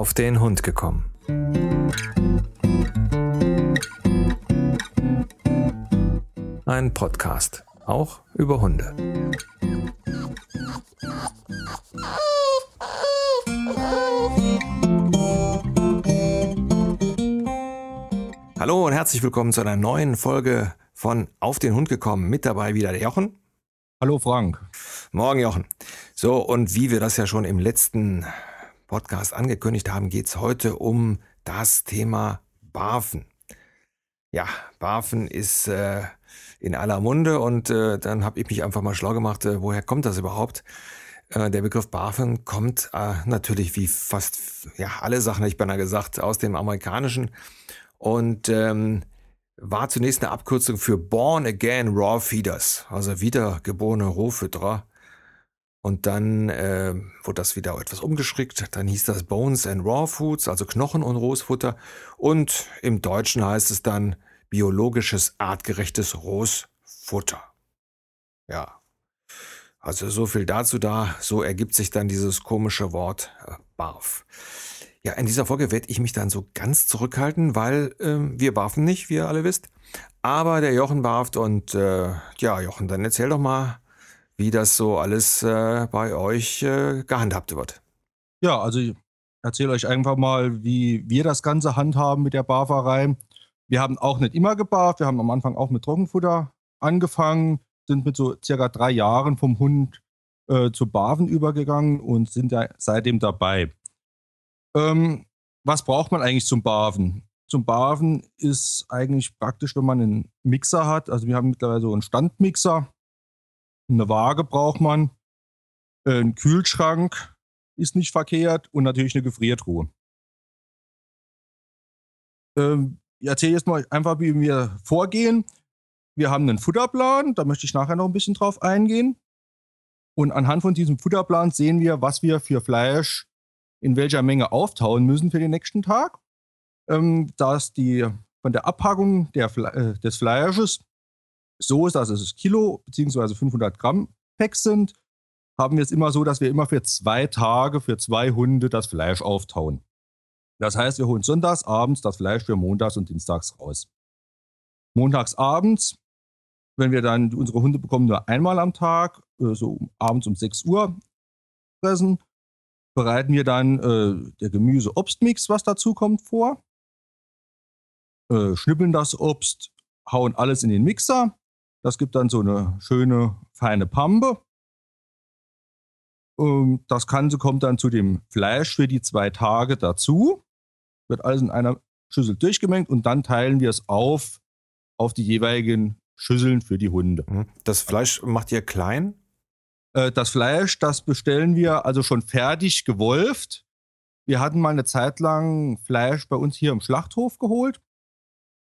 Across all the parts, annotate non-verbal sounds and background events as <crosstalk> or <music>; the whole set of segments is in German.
auf den Hund gekommen. Ein Podcast, auch über Hunde. Hallo und herzlich willkommen zu einer neuen Folge von Auf den Hund gekommen. Mit dabei wieder der Jochen. Hallo Frank. Morgen Jochen. So, und wie wir das ja schon im letzten Podcast angekündigt haben, geht es heute um das Thema Barfen. Ja, Barfen ist äh, in aller Munde und äh, dann habe ich mich einfach mal schlau gemacht, äh, woher kommt das überhaupt? Äh, der Begriff Barfen kommt äh, natürlich wie fast ja alle Sachen, ich beinahe gesagt, aus dem Amerikanischen und ähm, war zunächst eine Abkürzung für Born Again Raw Feeders, also wiedergeborene Rohfütterer. Und dann äh, wurde das wieder etwas umgeschickt. Dann hieß das Bones and Raw Foods, also Knochen und rohes Futter. Und im Deutschen heißt es dann biologisches, artgerechtes rohes Futter. Ja. Also so viel dazu da. So ergibt sich dann dieses komische Wort äh, Barf. Ja, in dieser Folge werde ich mich dann so ganz zurückhalten, weil äh, wir barfen nicht, wie ihr alle wisst. Aber der Jochen barft und äh, ja, Jochen, dann erzähl doch mal, wie das so alles äh, bei euch äh, gehandhabt wird. Ja, also ich erzähle euch einfach mal, wie wir das Ganze handhaben mit der Barferei. Wir haben auch nicht immer gebarft, wir haben am Anfang auch mit Trockenfutter angefangen, sind mit so circa drei Jahren vom Hund äh, zu Barfen übergegangen und sind da seitdem dabei. Ähm, was braucht man eigentlich zum Barven? Zum Barven ist eigentlich praktisch, wenn man einen Mixer hat. Also wir haben mittlerweile so einen Standmixer. Eine Waage braucht man. Ein Kühlschrank ist nicht verkehrt und natürlich eine Gefriertruhe. Ähm, ich erzähle jetzt mal einfach, wie wir vorgehen. Wir haben einen Futterplan, da möchte ich nachher noch ein bisschen drauf eingehen. Und anhand von diesem Futterplan sehen wir, was wir für Fleisch in welcher Menge auftauen müssen für den nächsten Tag. Ähm, dass die von der Abpackung der, äh, des Fleisches so ist, dass es Kilo bzw. 500 Gramm Packs sind, haben wir es immer so, dass wir immer für zwei Tage für zwei Hunde das Fleisch auftauen. Das heißt, wir holen sonntags abends das Fleisch für montags und dienstags raus. Montags abends, wenn wir dann unsere Hunde bekommen nur einmal am Tag, äh, so abends um 6 Uhr fressen, bereiten wir dann äh, der Gemüse-Obstmix, was dazu kommt, vor. Äh, schnippeln das Obst, hauen alles in den Mixer. Das gibt dann so eine schöne, feine Pampe. Ähm, das Ganze kommt dann zu dem Fleisch für die zwei Tage dazu. Wird alles in einer Schüssel durchgemengt und dann teilen wir es auf auf die jeweiligen Schüsseln für die Hunde. Mhm. Das Fleisch macht ihr klein? Äh, das Fleisch, das bestellen wir also schon fertig gewolft. Wir hatten mal eine Zeit lang Fleisch bei uns hier im Schlachthof geholt.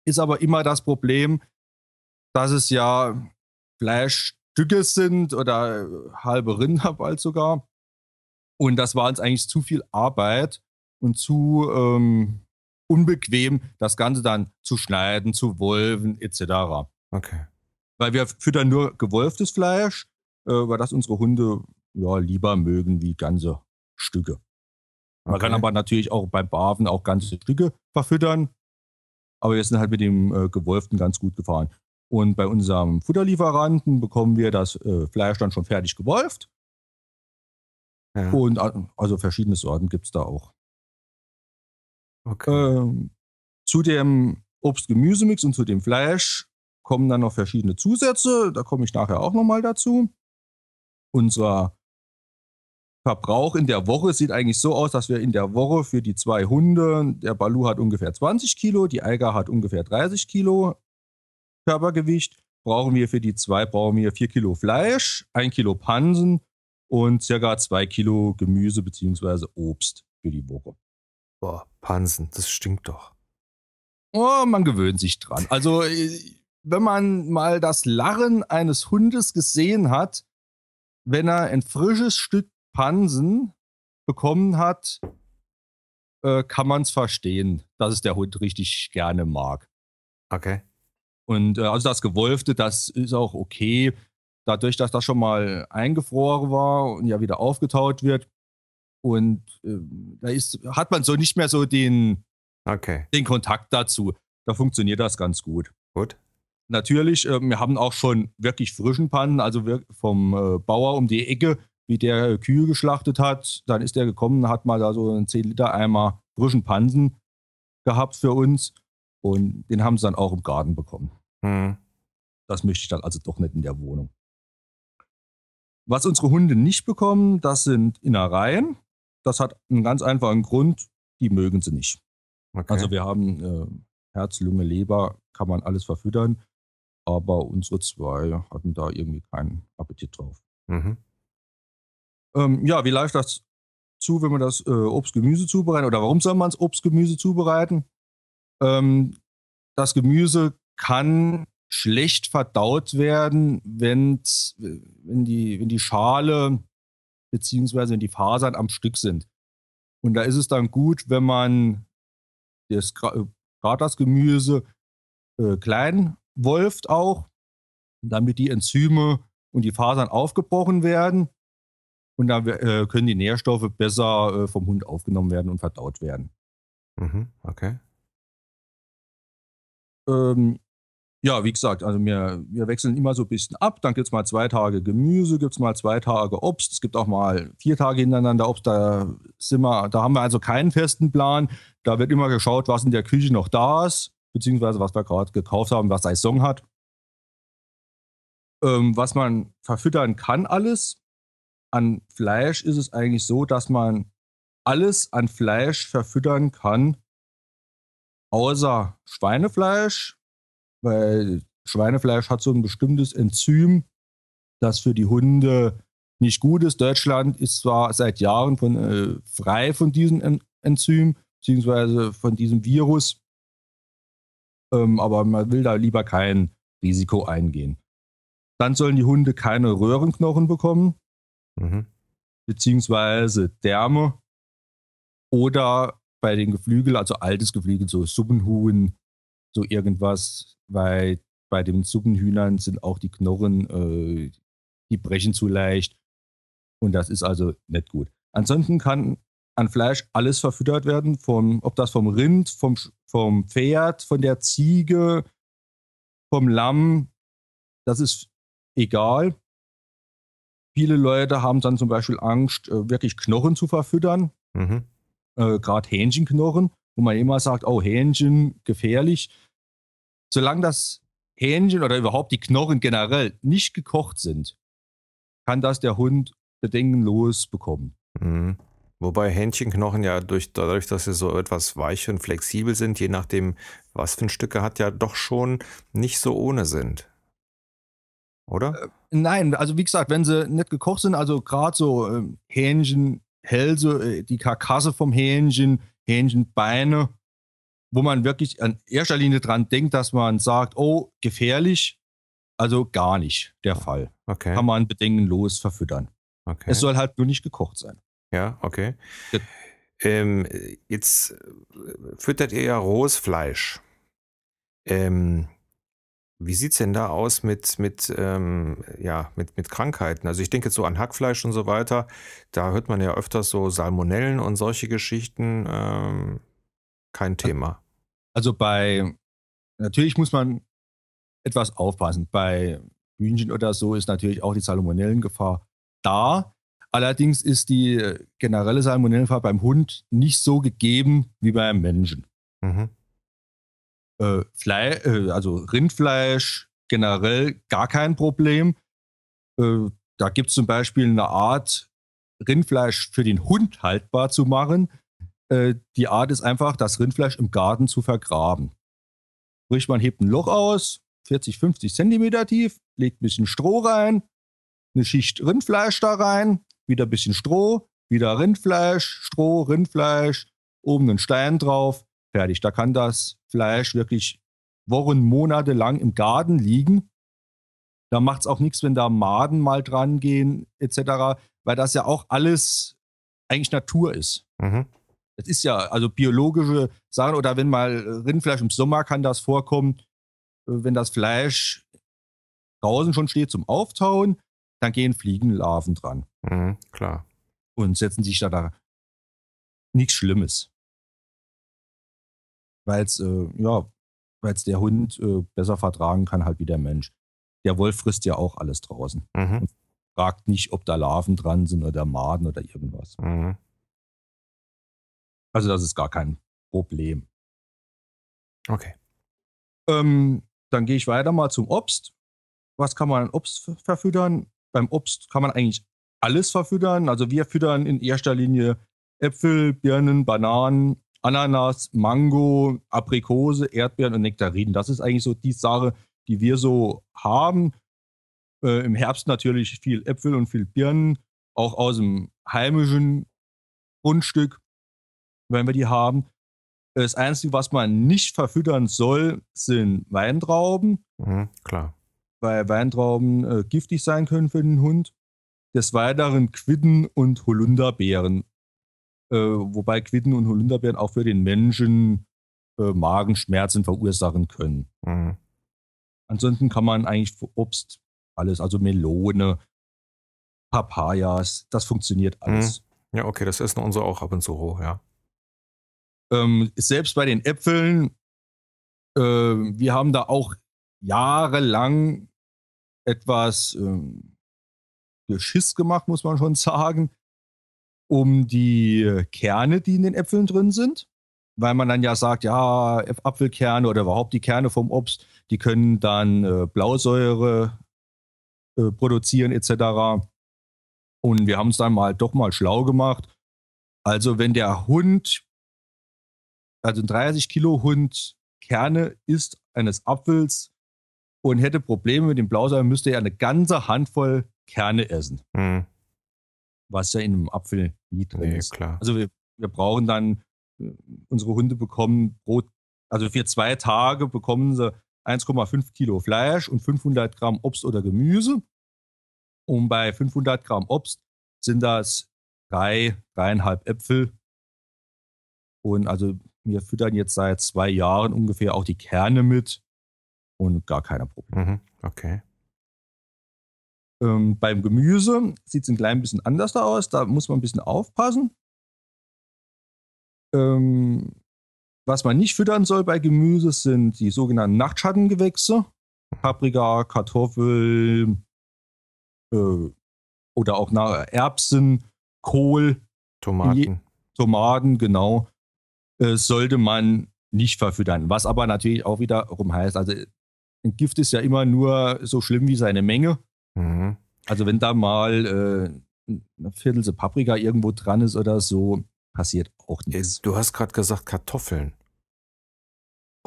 Ist aber immer das Problem, dass es ja Fleischstücke sind oder halbe Rinder bald sogar. Und das war uns eigentlich zu viel Arbeit und zu ähm, unbequem, das Ganze dann zu schneiden, zu wolfen etc. Okay. Weil wir füttern nur gewolftes Fleisch äh, weil das unsere Hunde ja lieber mögen wie ganze Stücke. Man okay. kann aber natürlich auch beim Barven auch ganze Stücke verfüttern. Aber wir sind halt mit dem äh, Gewolften ganz gut gefahren. Und bei unserem Futterlieferanten bekommen wir das äh, Fleisch dann schon fertig gewolft. Ja. Und also verschiedene Sorten gibt es da auch. Okay. Ähm, zu dem Obst-Gemüsemix und zu dem Fleisch kommen dann noch verschiedene Zusätze. Da komme ich nachher auch nochmal dazu unser Verbrauch in der Woche sieht eigentlich so aus, dass wir in der Woche für die zwei Hunde, der Balu hat ungefähr 20 Kilo, die Eiger hat ungefähr 30 Kilo Körpergewicht, brauchen wir für die zwei, brauchen wir 4 Kilo Fleisch, 1 Kilo Pansen und circa 2 Kilo Gemüse bzw. Obst für die Woche. Boah, Pansen, das stinkt doch. Oh, man gewöhnt sich dran. Also, wenn man mal das Larren eines Hundes gesehen hat, wenn er ein frisches Stück Pansen bekommen hat, äh, kann man es verstehen, dass es der Hund richtig gerne mag. Okay. Und äh, also das Gewolfte, das ist auch okay. Dadurch, dass das schon mal eingefroren war und ja wieder aufgetaut wird, Und äh, da ist, hat man so nicht mehr so den, Okay. den Kontakt dazu. Da funktioniert das ganz gut. Gut. Natürlich, äh, wir haben auch schon wirklich frischen Pannen, also vom äh, Bauer um die Ecke, wie der Kühe geschlachtet hat. Dann ist der gekommen, hat mal da so einen 10-Liter-Eimer frischen Pansen gehabt für uns. Und den haben sie dann auch im Garten bekommen. Hm. Das möchte ich dann also doch nicht in der Wohnung. Was unsere Hunde nicht bekommen, das sind Innereien. Das hat einen ganz einfachen Grund, die mögen sie nicht. Okay. Also wir haben äh, Herz, Lunge, Leber, kann man alles verfüttern. Aber unsere zwei hatten da irgendwie keinen Appetit drauf. mhm. Ähm, ja, wie läuft das zu, wenn man das äh, Obst-Gemüse zubereitet? Oder warum soll man das Obst-Gemüse zubereiten? Ähm, das Gemüse kann schlecht verdaut werden, wenn, die, wenn die Schale beziehungsweise wenn die Fasern am Stück sind. Und da ist es dann gut, wenn man das, gerade das Gemüse äh, klein wolft auch, damit die Enzyme und die Fasern aufgebrochen werden. Und dann äh, können die Nährstoffe besser äh, vom Hund aufgenommen werden und verdaut werden. Mhm. Okay. Ähm, ja, wie gesagt, also wir, wir wechseln immer so ein bisschen ab. Dann gibt es mal zwei Tage Gemüse, gibt es mal zwei Tage Obst. Es gibt auch mal vier Tage hintereinander Obst. Da, sind wir, da haben wir also keinen festen Plan. Da wird immer geschaut, was in der Küche noch da ist, beziehungsweise was wir gerade gekauft haben, was Saison hat. Ähm, was man verfüttern kann, alles. An Fleisch ist es eigentlich so, dass man alles an Fleisch verfüttern kann, außer Schweinefleisch, weil Schweinefleisch hat so ein bestimmtes Enzym, das für die Hunde nicht gut ist. Deutschland ist zwar seit Jahren von, äh, frei von diesem en Enzym, beziehungsweise von diesem Virus, ähm, aber man will da lieber kein Risiko eingehen. Dann sollen die Hunde keine Röhrenknochen bekommen, Mhm. beziehungsweise Därme oder bei den Geflügel, also altes Geflügel, so Suppenhuhn, so irgendwas, weil bei den Suppenhühnern sind auch die Knochen, äh, die brechen zu leicht und das ist also nicht gut. Ansonsten kann an Fleisch alles verfüttert werden, vom, ob das vom Rind, vom, vom Pferd, von der Ziege, vom Lamm, das ist egal. Viele Leute haben dann zum Beispiel Angst, äh, wirklich Knochen zu verfüttern, Mhm. äh, gerade Hähnchenknochen, wo man immer sagt, oh, Hähnchen gefährlich. Solange das Hähnchen oder überhaupt die Knochen generell nicht gekocht sind, kann das der Hund bedenkenlos bekommen. Mhm. Wobei Hähnchenknochen ja durch, dadurch, dass sie so etwas weich und flexibel sind, je nachdem, was für ein Stück er hat, ja doch schon nicht so ohne sind. Oder? Nein, also wie gesagt, wenn sie nicht gekocht sind, also gerade so ähm, Hähnchen, Hälse, äh, die Karkasse vom Hähnchen, Hähnchenbeine, wo man wirklich an erster Linie dran denkt, dass man sagt, oh, gefährlich, also gar nicht der Fall. Okay. Kann man bedenkenlos verfüttern. okay. Es soll halt nur nicht gekocht sein. Ja, okay. Ja. Ähm, jetzt äh, füttert ihr ja rohes Fleisch. Ähm, wie sieht's denn da aus mit, mit, ähm, ja, mit, mit Krankheiten? Also ich denke jetzt so an Hackfleisch und so weiter. Da hört man ja öfters so Salmonellen und solche Geschichten. Ähm, kein Thema. Also bei, natürlich muss man etwas aufpassen. Bei Hühnchen oder so ist natürlich auch die Salmonellengefahr da. Allerdings ist die äh, generelle Salmonellengefahr beim Hund nicht so gegeben wie beim Menschen. Mhm. Äh, Flei äh, also Rindfleisch generell gar kein Problem. Äh, da gibt es zum Beispiel eine Art, Rindfleisch für den Hund haltbar zu machen. Äh, die Art ist einfach, das Rindfleisch im Garten zu vergraben. Sprich, man hebt ein Loch aus, 40, 50 Zentimeter tief, legt ein bisschen Stroh rein, eine Schicht Rindfleisch da rein, wieder ein bisschen Stroh, wieder Rindfleisch, Stroh, Rindfleisch, oben einen Stein drauf, fertig. Da kann das Fleisch wirklich Wochen, Monate lang im Garten liegen. Da macht es auch nichts, wenn da Maden mal dran gehen, etc., weil das ja auch alles eigentlich Natur ist. Mhm. Das ist ja also biologische Sachen oder wenn mal Rindfleisch im Sommer kann das vorkommen, äh, wenn das Fleisch draußen schon steht zum Auftauen, dann gehen Fliegenlarven dran Mhm. Klar. und setzen sich da, da nichts Schlimmes. Weil es, äh, ja, weil es der Hund äh, besser vertragen kann, halt wie der Mensch. Der Wolf frisst ja auch alles draußen. Mhm. Und fragt nicht, ob da Larven dran sind oder Maden oder irgendwas. Mhm. Also das ist gar kein Problem. Okay. Ähm, dann gehe ich weiter mal zum Obst. Was kann man an Obst ver- verfüttern? Beim Obst kann man eigentlich alles verfüttern. Also wir füttern in erster Linie Äpfel, Birnen, Bananen, Ananas, Mango, Aprikose, Erdbeeren und Nektarinen. Das ist eigentlich so die Sache, die wir so haben. Äh, Im Herbst natürlich viel Äpfel und viel Birnen, auch aus dem heimischen Grundstück, wenn wir die haben. Das Einzige, was man nicht verfüttern soll, sind Weintrauben, Mhm. Klar. weil Weintrauben äh, giftig sein können für den Hund. Des Weiteren Quitten und Holunderbeeren. Äh, wobei Quitten und Holunderbeeren auch für den Menschen äh, Magenschmerzen verursachen können. Mhm. Ansonsten kann man eigentlich für Obst alles, also Melone, Papayas, das funktioniert alles. Ja, okay, das essen unsere auch ab und zu roh, ja. Ähm, selbst bei den Äpfeln, äh, wir haben da auch jahrelang etwas ähm, Geschiss gemacht, muss man schon <laughs> sagen, um die Kerne, die in den Äpfeln drin sind. Weil man dann ja sagt, ja, Apfelkerne oder überhaupt die Kerne vom Obst, die können dann äh, Blausäure äh, produzieren etc. Und wir haben es dann mal doch mal schlau gemacht. Also wenn der Hund also ein 30 Kilo Hund Kerne isst eines Apfels und hätte Probleme mit dem Blausäure, müsste er eine ganze Handvoll Kerne essen, Mhm. Was ja in einem Apfel nie drin Nee, ist. klar. Also wir, wir brauchen dann, äh, unsere Hunde bekommen pro, also für zwei Tage bekommen sie 1,5 Kilo Fleisch und 500 Gramm Obst oder Gemüse. Und bei 500 Gramm Obst sind das drei, dreieinhalb Äpfel. Und also wir füttern jetzt seit zwei Jahren ungefähr auch die Kerne mit und gar keine Probleme. Mhm. Okay. Ähm, beim Gemüse sieht es ein klein bisschen anders da aus. Da muss man ein bisschen aufpassen. Ähm, was man nicht füttern soll bei Gemüse sind die sogenannten Nachtschattengewächse. Paprika, Kartoffel äh, oder auch Erbsen, Kohl, Tomaten. Tomaten, genau, äh, sollte man nicht verfüttern. Was aber natürlich auch wiederum heißt, also ein Gift ist ja immer nur so schlimm wie seine Menge. Mhm. Also wenn da mal äh, eine Viertel Paprika irgendwo dran ist oder so, passiert auch Äh, nichts. Du hast gerade gesagt Kartoffeln.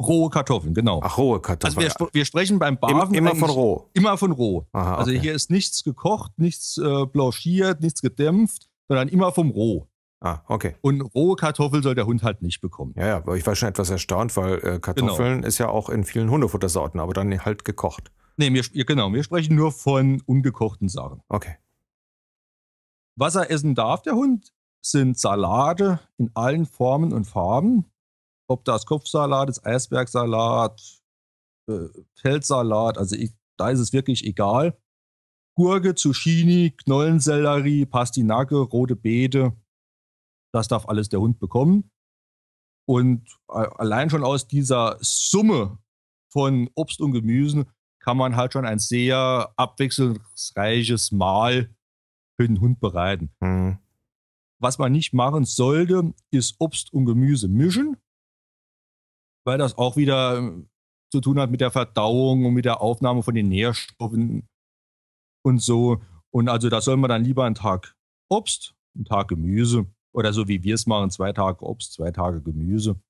Rohe Kartoffeln, genau. Ach, rohe also Kartoffeln. wir, sp- wir sprechen beim Barfen immer von roh. Immer von roh. Aha, Also okay. hier ist nichts gekocht, nichts äh, blanchiert, nichts gedämpft, sondern immer vom Roh. Ah, okay. Und rohe Kartoffel soll der Hund halt nicht bekommen. Ja, ja, aber ich war schon etwas erstaunt, weil äh, Kartoffeln ist ja auch in vielen Hundefuttersorten, aber dann halt gekocht. Nee, wir, genau, wir sprechen nur von ungekochten Sachen. Okay. Was er essen darf, der Hund, sind Salate in allen Formen und Farben. Ob das Kopfsalat ist, Eisbergsalat, äh, Feldsalat, also ich, da ist es wirklich egal. Gurke, Zucchini, Knollensellerie, Pastinake, rote Beete, das darf alles der Hund bekommen. Und äh, allein schon aus dieser Summe von Obst und Gemüsen kann man halt schon ein sehr abwechslungsreiches Mahl für den Hund bereiten. Mhm. Was man nicht machen sollte, ist Obst und Gemüse mischen, weil das auch wieder äh, zu tun hat mit der Verdauung und mit der Aufnahme von den Nährstoffen und so. Und also da soll man dann lieber einen Tag Obst, einen Tag Gemüse oder so wie wir es machen, zwei Tage Obst, zwei Tage Gemüse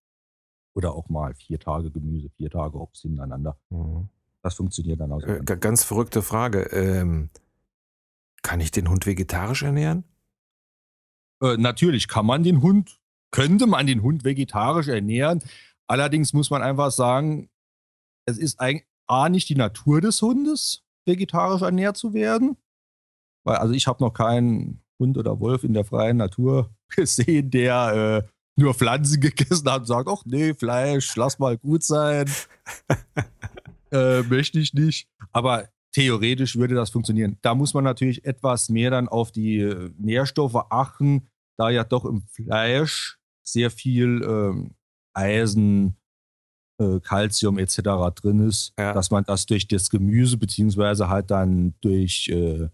oder auch mal vier Tage Gemüse, vier Tage Obst hintereinander. Mhm. Das funktioniert dann auch. Äh, ga- ganz verrückte Frage. Ähm, kann ich den Hund vegetarisch ernähren? Äh, natürlich kann man den Hund, könnte man den Hund vegetarisch ernähren. Allerdings muss man einfach sagen, es ist eigentlich A, nicht die Natur des Hundes, vegetarisch ernährt zu werden. Weil, also ich habe noch keinen Hund oder Wolf in der freien Natur <laughs> gesehen, der äh, nur Pflanzen <laughs> gegessen hat und sagt, ach nee, Fleisch, lass mal gut sein. <laughs> äh, möchte ich nicht. Aber theoretisch würde das funktionieren. Da muss man natürlich etwas mehr dann auf die äh, Nährstoffe achten, da ja doch im Fleisch sehr viel ähm, Eisen, äh, Calcium etc. drin ist, ja. dass man das durch das Gemüse beziehungsweise halt dann durch äh,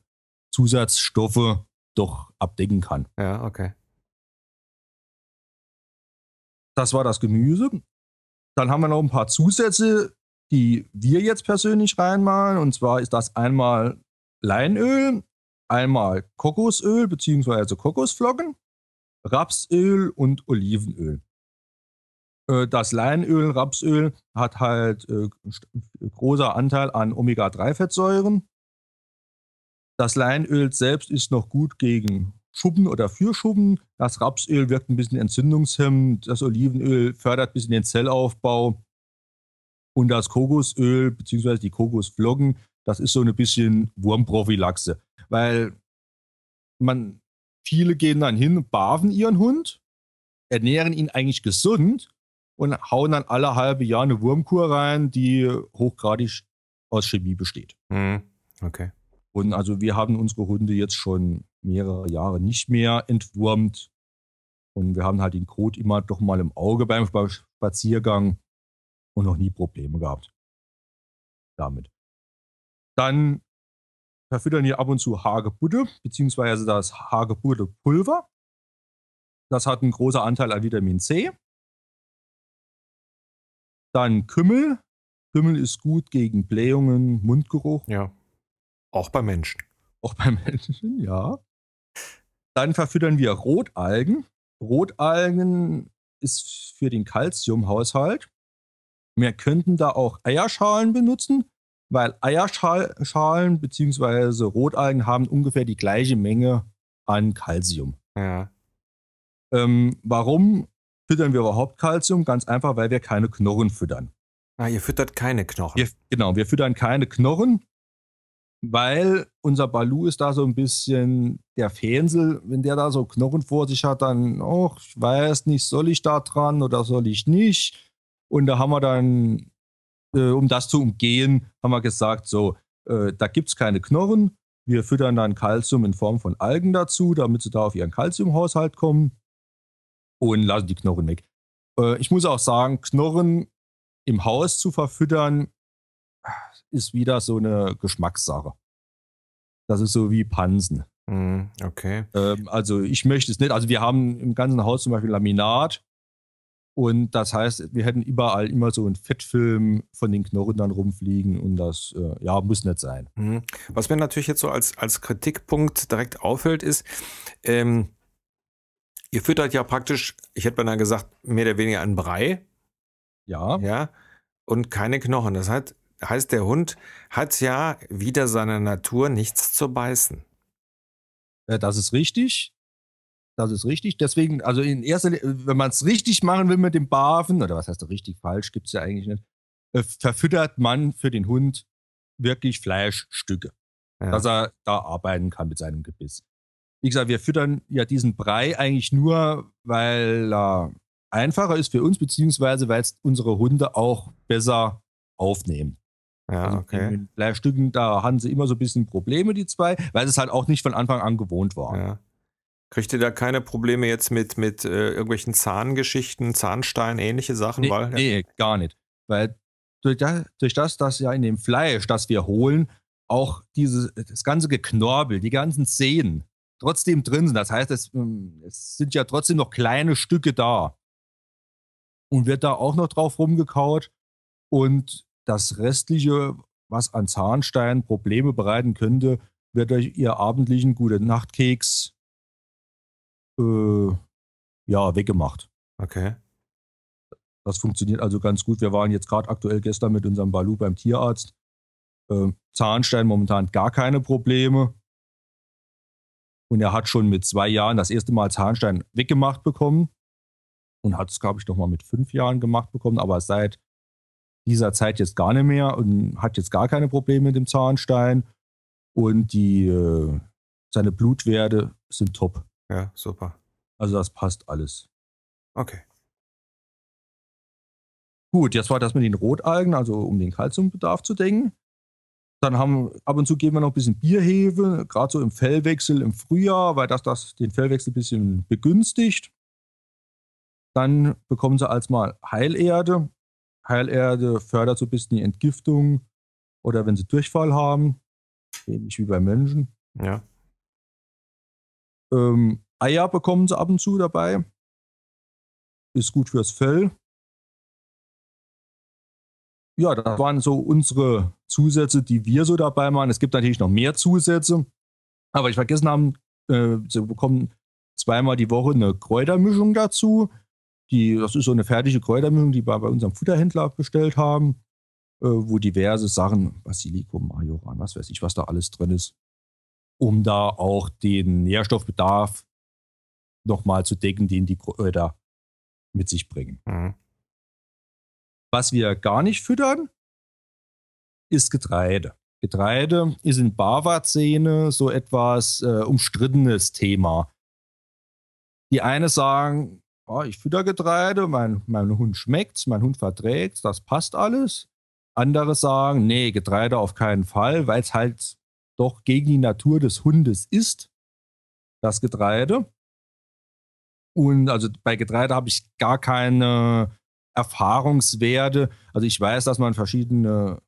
Zusatzstoffe doch abdecken kann. Ja, okay. Das war das Gemüse. Dann haben wir noch ein paar Zusätze, die wir jetzt persönlich reinmalen. Und zwar ist das einmal Leinöl, einmal Kokosöl bzw. Kokosflocken, Rapsöl und Olivenöl. Äh, das Leinöl, Rapsöl hat halt äh, großer Anteil an Omega-3-Fettsäuren. Das Leinöl selbst ist noch gut gegen Schuppen oder für Schuppen. Das Rapsöl wirkt ein bisschen entzündungshemmend. Das Olivenöl fördert ein bisschen den Zellaufbau. Und das Kokosöl bzw. die Kokosflocken, das ist so ein bisschen Wurmprophylaxe. Weil man, viele gehen dann hin, barven ihren Hund, ernähren ihn eigentlich gesund und hauen dann alle halbe Jahr eine Wurmkur rein, die hochgradig aus Chemie besteht. Mhm. Okay. Und also wir haben unsere Hunde jetzt schon mehrere Jahre nicht mehr entwurmt. Und wir haben halt den Kot immer doch mal im Auge beim Spaziergang und noch nie Probleme gehabt damit. Dann verfüttern wir ab und zu Hagebutte, beziehungsweise das Hagebutte-Pulver. Das hat einen großen Anteil an Vitamin C. Dann Kümmel. Kümmel ist gut gegen Blähungen, Mundgeruch. Ja. Auch bei Menschen. Auch bei Menschen, ja. Dann verfüttern wir Rotalgen. Rotalgen ist für den Kalziumhaushalt. Wir könnten da auch Eierschalen benutzen, weil Eierschalen bzw. Rotalgen haben ungefähr die gleiche Menge an Kalzium. Ja. Ähm, warum füttern wir überhaupt Kalzium? Ganz einfach, weil wir keine Knochen füttern. Ah, ihr füttert keine Knochen. Wir, genau, wir füttern keine Knochen weil unser Balu ist da so ein bisschen der Fänsel, wenn der da so Knochen vor sich hat, dann, oh, ich weiß nicht, soll ich da dran oder soll ich nicht? Und da haben wir dann, äh, um das zu umgehen, haben wir gesagt, so, äh, da gibt es keine Knochen. Wir füttern dann Kalzium in Form von Algen dazu, damit sie da auf ihren Kalziumhaushalt kommen und lassen die Knochen weg. Äh, ich muss auch sagen, Knochen im Haus zu verfüttern, ist wieder so eine Geschmackssache. Das ist so wie Pansen. Mm, okay. Ähm, also ich möchte es nicht. Also wir haben im ganzen Haus zum Beispiel Laminat. Und das heißt, wir hätten überall immer so einen Fettfilm von den Knochen dann rumfliegen und das, äh, ja, muss nicht sein. Mhm. Was mir natürlich jetzt so als, als Kritikpunkt direkt auffällt, ist, ähm, ihr füttert ja praktisch, ich hätte beinahe gesagt, mehr oder weniger einen Brei. Ja. Ja. Und keine Knochen. Das heißt, heißt, der Hund hat ja wieder seiner Natur nichts zu beißen. Äh, das ist richtig. Das ist richtig. Deswegen, also in erster Linie, wenn man es richtig machen will mit dem Barfen, oder was heißt richtig falsch, gibt es ja eigentlich nicht, äh, verfüttert man für den Hund wirklich Fleischstücke, ja. dass er da arbeiten kann mit seinem Gebiss. Wie gesagt, wir füttern ja diesen Brei eigentlich nur, weil er einfacher ist für uns, beziehungsweise weil es unsere Hunde auch besser aufnehmen. Ja, also okay. In Fleischstücken, da hatten sie immer so ein bisschen Probleme, die zwei, weil es halt auch nicht von Anfang an gewohnt war. Ja. Kriegt ihr da keine Probleme jetzt mit, mit äh, irgendwelchen Zahngeschichten, Zahnstein, ähnliche Sachen? Nee, weil, nee gar nicht. Weil durch das, durch das, dass ja in dem Fleisch, das wir holen, auch dieses, das ganze Geknorbel, die ganzen Zehen trotzdem drin sind. Das heißt, es, ähm, es sind ja trotzdem noch kleine Stücke da. Und wird da auch noch drauf rumgekaut. Und das Restliche, was an Zahnstein Probleme bereiten könnte, wird durch ihr abendlichen gute Nachtkeks äh, ja, weggemacht. Okay. Das funktioniert also ganz gut. Wir waren jetzt gerade aktuell gestern mit unserem Balu beim Tierarzt. Äh, Zahnstein momentan gar keine Probleme. Und er hat schon mit zwei Jahren das erste Mal Zahnstein weggemacht bekommen. Und hat es, glaube ich, noch mal mit fünf Jahren gemacht bekommen. Aber seit dieser Zeit jetzt gar nicht mehr und hat jetzt gar keine Probleme mit dem Zahnstein. Und die, äh, seine Blutwerte sind top. Ja, super. Also das passt alles. Okay. Gut, jetzt war das mit den Rotalgen, also um den Kalziumbedarf zu denken. Dann haben ab und zu geben wir noch ein bisschen Bierhefe, gerade so im Fellwechsel im Frühjahr, weil das, das den Fellwechsel ein bisschen begünstigt. Dann bekommen sie als mal Heilerde. Heilerde fördert so ein bisschen die Entgiftung oder wenn sie Durchfall haben, ähnlich wie bei Menschen. Ja. Ähm, Eier bekommen sie ab und zu dabei. Ist gut fürs Fell. Ja, das waren so unsere Zusätze, die wir so dabei machen. Es gibt natürlich noch mehr Zusätze, aber ich vergessen haben, äh, sie bekommen zweimal die Woche eine Kräutermischung dazu. Die, das ist so eine fertige Kräutermischung, die wir bei unserem Futterhändler bestellt haben, äh, wo diverse Sachen, Basilikum, Majoran, was weiß ich, was da alles drin ist, um da auch den Nährstoffbedarf nochmal zu decken, den die Kräuter mit sich bringen. Mhm. Was wir gar nicht füttern, ist Getreide. Getreide ist in Bava-Szene so etwas äh, umstrittenes Thema. Die eine sagen, oh, ich fütter Getreide, mein, mein Hund schmeckt's, mein Hund verträgt das passt alles. Andere sagen, nee, Getreide auf keinen Fall, weil es halt doch gegen die Natur des Hundes ist, das Getreide. Und also bei Getreide habe ich gar keine Erfahrungswerte. Also ich weiß, dass man verschiedene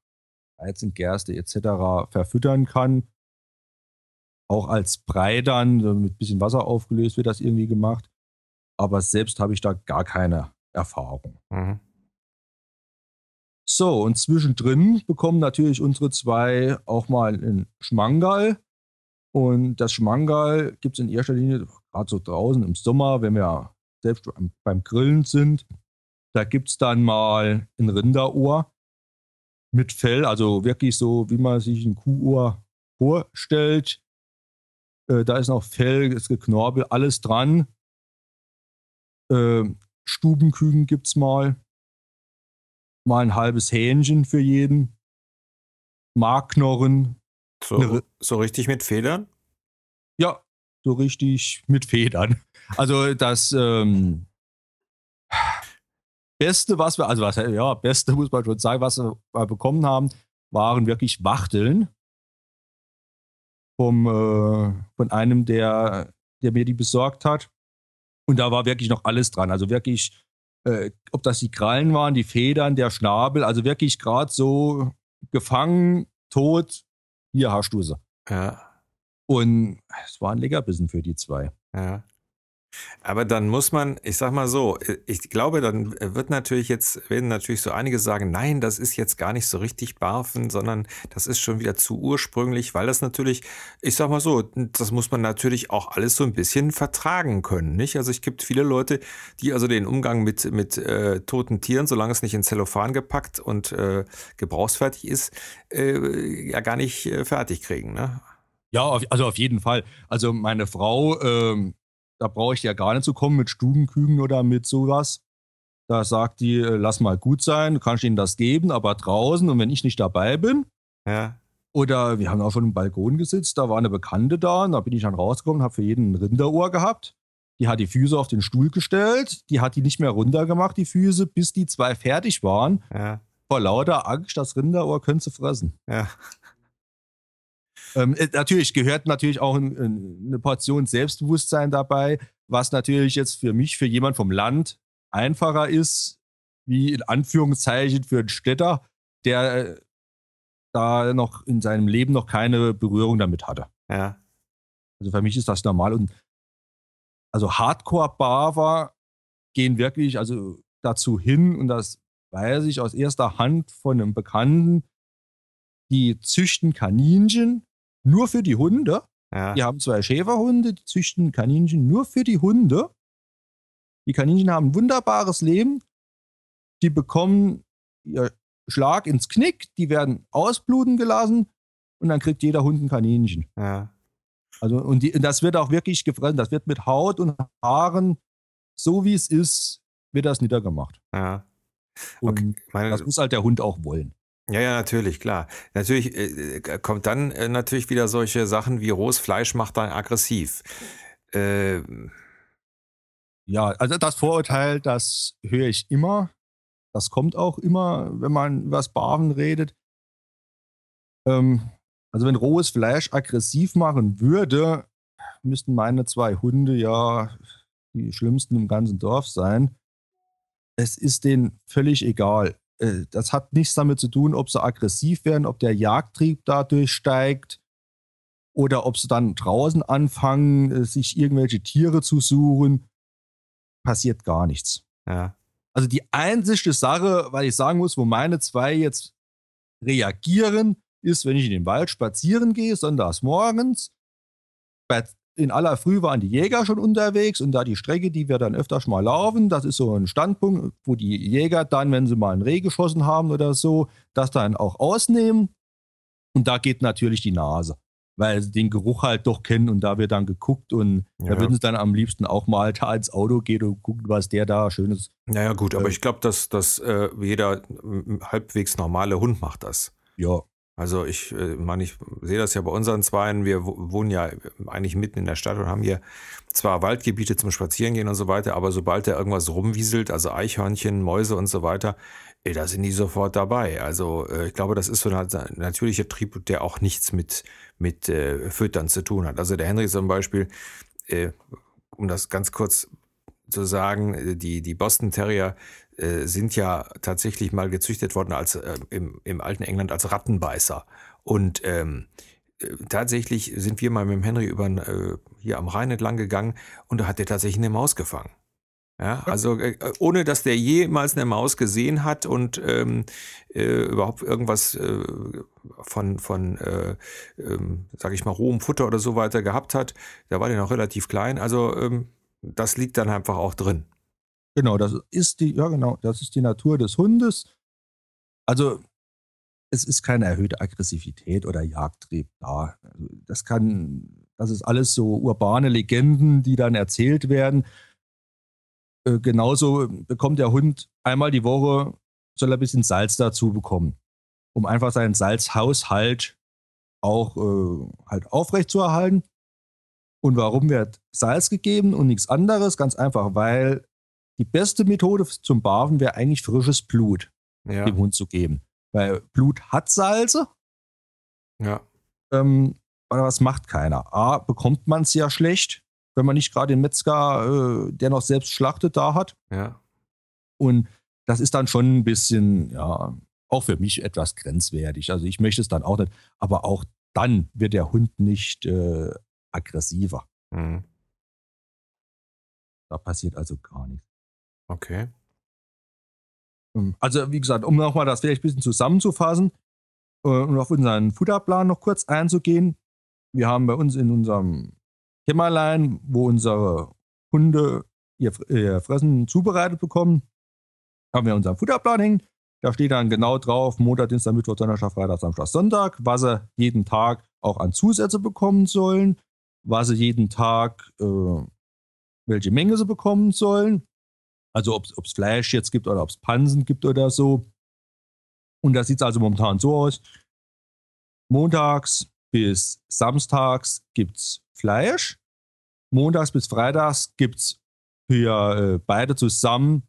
Weizen, Gerste etc. verfüttern kann. Auch als Brei dann, mit ein bisschen Wasser aufgelöst wird das irgendwie gemacht. Aber selbst habe ich da gar keine Erfahrung. Mhm. So, und zwischendrin bekommen natürlich unsere zwei auch mal ein Schmangal. Und das Schmangal gibt es in erster Linie, gerade so draußen im Sommer, wenn wir selbst beim Grillen sind, da gibt es dann mal ein Rinderohr mit Fell, also wirklich so, wie man sich ein Kuhohr vorstellt. Äh, da ist noch Fell, ist Geknorbel, alles dran. Äh, Stubenküken gibt es mal. Mal ein halbes Hähnchen für jeden. Markknorren. So, so richtig mit Federn? Ja, so richtig mit Federn. Also das ähm, Beste, was wir, also was, ja, Beste muss man schon sagen, was wir bekommen haben, waren wirklich Wachteln vom, äh, von einem, der, der mir die besorgt hat. Und da war wirklich noch alles dran. Also wirklich, äh, ob das die Krallen waren, die Federn, der Schnabel, also wirklich gerade so gefangen, tot, hier sie. Ja. Und es war ein Leckerbissen für die zwei. Ja. Aber dann muss man, ich sag mal so, ich glaube, dann wird natürlich jetzt, werden natürlich so einige sagen, nein, das ist jetzt gar nicht so richtig Barfen, sondern das ist schon wieder zu ursprünglich, weil das natürlich, ich sag mal so, das muss man natürlich auch alles so ein bisschen vertragen können, nicht? Also es gibt viele Leute, die also den Umgang mit, mit äh, toten Tieren, solange es nicht in Zellophan gepackt und äh, gebrauchsfertig ist, äh, ja gar nicht äh, fertig kriegen, ne? Ja, also auf jeden Fall. Also meine Frau, ähm, da brauche ich ja gar nicht zu kommen mit Stubenküken oder mit sowas. Da sagt die, äh, lass mal gut sein, du kannst ihnen das geben, aber draußen und wenn ich nicht dabei bin. Ja. Oder wir haben auch schon im Balkon gesitzt, da war eine Bekannte da und da bin ich dann rausgekommen, habe für jeden ein Rinderohr gehabt. Die hat die Füße auf den Stuhl gestellt, die hat die nicht mehr runtergemacht, die Füße, bis die zwei fertig waren. Ja. Vor lauter Angst, das Rinderohr könnte sie fressen. Ja. Ähm, äh, natürlich gehört natürlich auch ein, eine Portion Selbstbewusstsein dabei, was natürlich jetzt für mich, für jemand vom Land einfacher ist, wie in Anführungszeichen für einen Städter, der äh, da noch in seinem Leben noch keine Berührung damit hatte. Ja. Also für mich ist das normal und also Hardcore-Barber gehen wirklich also dazu hin und das weiß ich aus erster Hand von einem Bekannten, die züchten Kaninchen nur für die Hunde. Ja. Die haben zwei Schäferhunde, die züchten Kaninchen nur für die Hunde. Die Kaninchen haben ein wunderbares Leben. Die bekommen ihr Schlag ins Knick, die werden ausbluten gelassen und dann kriegt jeder Hund ein Kaninchen. Ja. Also, und, die, und das wird auch wirklich gefressen. Das wird mit Haut und Haaren, so wie es ist, wird das niedergemacht. Ja. Okay. Das muss halt der Hund auch wollen. Ja, ja, natürlich, klar. Natürlich äh, äh, kommt dann äh, natürlich wieder solche Sachen wie rohes Fleisch macht dann aggressiv. Äh, ja, also das Vorurteil, das höre ich immer. Das kommt auch immer, wenn man über das Barven redet. Ähm, also wenn rohes Fleisch aggressiv machen würde, müssten meine zwei Hunde ja die schlimmsten im ganzen Dorf sein. es ist denen völlig egal. Äh, das hat nichts damit zu tun, ob sie aggressiv werden, ob der Jagdtrieb dadurch steigt oder ob sie dann draußen anfangen, äh, sich irgendwelche Tiere zu suchen. Passiert gar nichts. Ja. Also die einzige Sache, weil ich sagen muss, wo meine zwei jetzt reagieren, ist, wenn ich in den Wald spazieren gehe, sonntags morgens. In aller Früh waren die Jäger schon unterwegs und da die Strecke, die wir dann öfters mal laufen, das ist so ein Standpunkt, wo die Jäger dann, wenn sie mal ein Reh geschossen haben oder so, das dann auch ausnehmen. Und da geht natürlich die Nase weil sie den Geruch halt doch kennen und da wird dann geguckt und ja. da würden sie dann am liebsten auch mal da ins Auto gehen und gucken, was der da schönes. Naja, gut, äh, aber ich glaube, dass, dass äh, jeder halbwegs normale Hund macht das. Ja. Also ich äh, meine, ich sehe das ja bei unseren Zweien. Wir wohnen ja eigentlich mitten in der Stadt und haben hier zwar Waldgebiete zum Spazierengehen und so weiter, aber sobald da irgendwas rumwieselt, also Eichhörnchen, Mäuse und so weiter, ey, da sind die sofort dabei. Also äh, ich glaube, das ist so ein natürlicher Trieb, der auch nichts mit, mit äh, Füttern zu tun hat. Also der Henry zum Beispiel, äh, um das ganz kurz zu sagen, äh, die, die Boston Terrier äh, sind ja tatsächlich mal gezüchtet worden als äh, im, im alten England als Rattenbeißer. Und ähm, äh, tatsächlich sind wir mal mit dem Henry über äh, hier am Rhein entlang gegangen und da hat er tatsächlich eine Maus gefangen. Ja, also äh, ohne dass der jemals eine Maus gesehen hat und ähm, äh, überhaupt irgendwas äh, von, von äh, ähm, sage ich mal, rohem Futter oder so weiter gehabt hat, da war der noch relativ klein. Also ähm, das liegt dann einfach auch drin. Genau, das ist die, ja genau, das ist die Natur des Hundes. Also es ist keine erhöhte Aggressivität oder Jagdtrieb da. Also, das kann, das ist alles so urbane Legenden, die dann erzählt werden. Äh, genauso bekommt der Hund einmal die Woche, soll er ein bisschen Salz dazu bekommen, um einfach seinen Salzhaushalt auch äh, halt aufrecht zu erhalten. Und warum wird Salz gegeben und nichts anderes? Ganz einfach, weil die beste Methode zum Barfen wäre eigentlich frisches Blut ja. dem Hund zu geben. Weil Blut hat Salze. Ja. Ähm, aber was macht keiner? A, bekommt man es ja schlecht, wenn man nicht gerade den Metzger, äh, der noch selbst schlachtet, da hat. Ja. Und das ist dann schon ein bisschen, ja, auch für mich etwas grenzwertig. Also ich möchte es dann auch nicht, aber auch dann wird der Hund nicht äh, aggressiver. Mhm. Da passiert also gar nichts. Okay. Ähm, also, wie gesagt, um nochmal das vielleicht ein bisschen zusammenzufassen äh, und auf unseren Futterplan noch kurz einzugehen. Wir haben bei uns in unserem Kämmerlein, wo unsere Hunde ihr, ihr Fressen zubereitet bekommen, haben wir unseren Futterplan hängen. Da steht dann genau drauf, Montag, Dienstag, Mittwoch, Donnerstag, Freitag, Samstag, Sonntag, was sie jeden Tag auch an Zusätze bekommen sollen, was sie jeden Tag, äh, welche Menge sie bekommen sollen. Also ob es Fleisch jetzt gibt oder ob es Pansen gibt oder so. Und da sieht es also momentan so aus. Montags bis samstags gibt es Fleisch. Montags bis freitags gibt es für äh, beide zusammen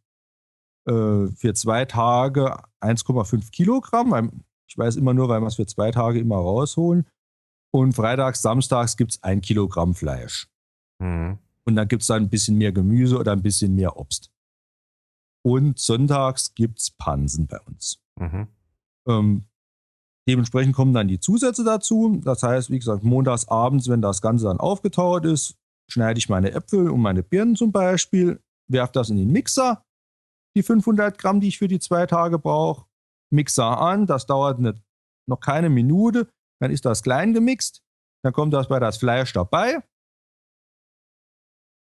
äh, für zwei Tage 1,5 Kilogramm. Ich weiß immer nur, weil wir es für zwei Tage immer rausholen. Und freitags, samstags gibt es ein Kilogramm Fleisch. Mhm. Und dann gibt es dann ein bisschen mehr Gemüse oder ein bisschen mehr Obst. Und sonntags gibt es Pansen bei uns. Mhm. Ähm, dementsprechend kommen dann die Zusätze dazu. Das heißt, wie gesagt, montags abends, wenn das Ganze dann aufgetaut ist, schneide ich meine Äpfel und meine Birnen zum Beispiel, werfe das in den Mixer, die 500 Gramm, die ich für die zwei Tage brauche, Mixer an, das dauert nicht, noch keine Minute, dann ist das klein gemixt, dann kommt das bei das Fleisch dabei,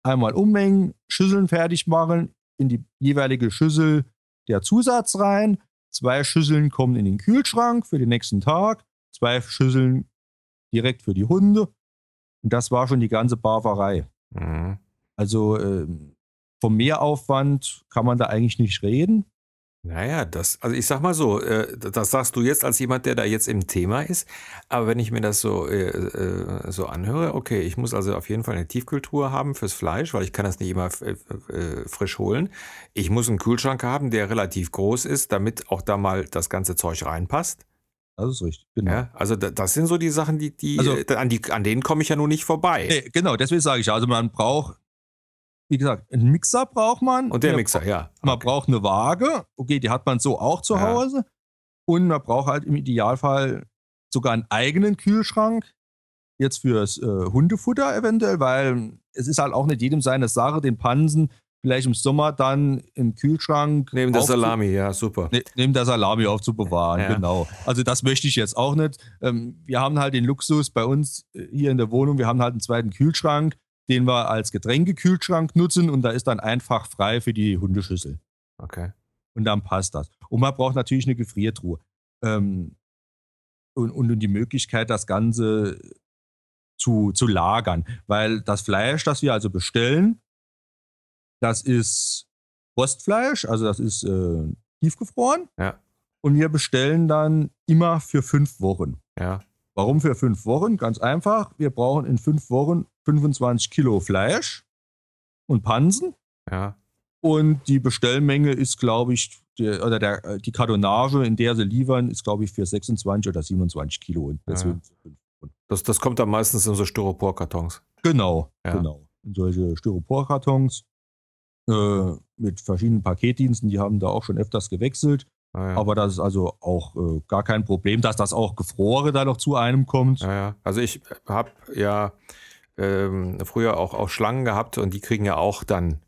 einmal ummengen, Schüsseln fertig machen, in die jeweilige Schüssel der Zusatz rein. Zwei Schüsseln kommen in den Kühlschrank für den nächsten Tag. Zwei Schüsseln direkt für die Hunde. Und das war schon die ganze Barbarei. Mhm. Also äh, vom Mehraufwand kann man da eigentlich nicht reden. Naja, das, also ich sag mal so, äh, das sagst du jetzt als jemand, der da jetzt im Thema ist. Aber wenn ich mir das so, äh, äh, so anhöre, okay, ich muss also auf jeden Fall eine Tiefkultur haben fürs Fleisch, weil ich kann das nicht immer frisch holen. Ich muss einen Kühlschrank haben, der relativ groß ist, damit auch da mal das ganze Zeug reinpasst. Das ist richtig, genau. Ja, also das sind so die Sachen, die, die, also, an, die an denen komme ich ja nun nicht vorbei. Nee, genau, deswegen sage ich, also man braucht wie gesagt, einen Mixer braucht man. Und der Mixer, ja. Okay. Man braucht eine Waage. Okay, die hat man so auch zu ja. Hause. Und man braucht halt im Idealfall sogar einen eigenen Kühlschrank. Jetzt fürs äh, Hundefutter eventuell, weil es ist halt auch nicht jedem seine Sache, den Pansen vielleicht im Sommer dann im Kühlschrank. Neben der Salami, ja, super. Ne, neben der Salami aufzubewahren, ja. genau. Also das möchte ich jetzt auch nicht. Ähm, wir haben halt den Luxus bei uns äh, hier in der Wohnung, wir haben halt einen zweiten Kühlschrank, den wir als Getränkekühlschrank nutzen und da ist dann einfach frei für die Hundeschüssel. Okay. Und dann passt das. Und man braucht natürlich eine Gefriertruhe. Ähm, und, und die Möglichkeit, das Ganze zu, zu lagern. Weil das Fleisch, das wir also bestellen, das ist Rostfleisch, also das ist äh, tiefgefroren. Ja. Und wir bestellen dann immer für fünf Wochen. Ja. Warum für fünf Wochen? Ganz einfach. Wir brauchen in fünf Wochen 25 Kilo Fleisch und Pansen. Ja. Und die Bestellmenge ist, glaube ich, die, oder der, die Kartonage, in der sie liefern, ist, glaube ich, für 26 oder 27 Kilo. Und deswegen ja. das, das kommt dann meistens in so Styroporkartons. Genau, ja. genau. In solche Styroporkartons äh, mit verschiedenen Paketdiensten, die haben da auch schon öfters gewechselt. Ah, ja. Aber das ist also auch äh, gar kein Problem, dass das auch Gefrore da noch zu einem kommt. Ja, ja. Also ich habe ja ähm, früher auch, auch Schlangen gehabt und die kriegen ja auch dann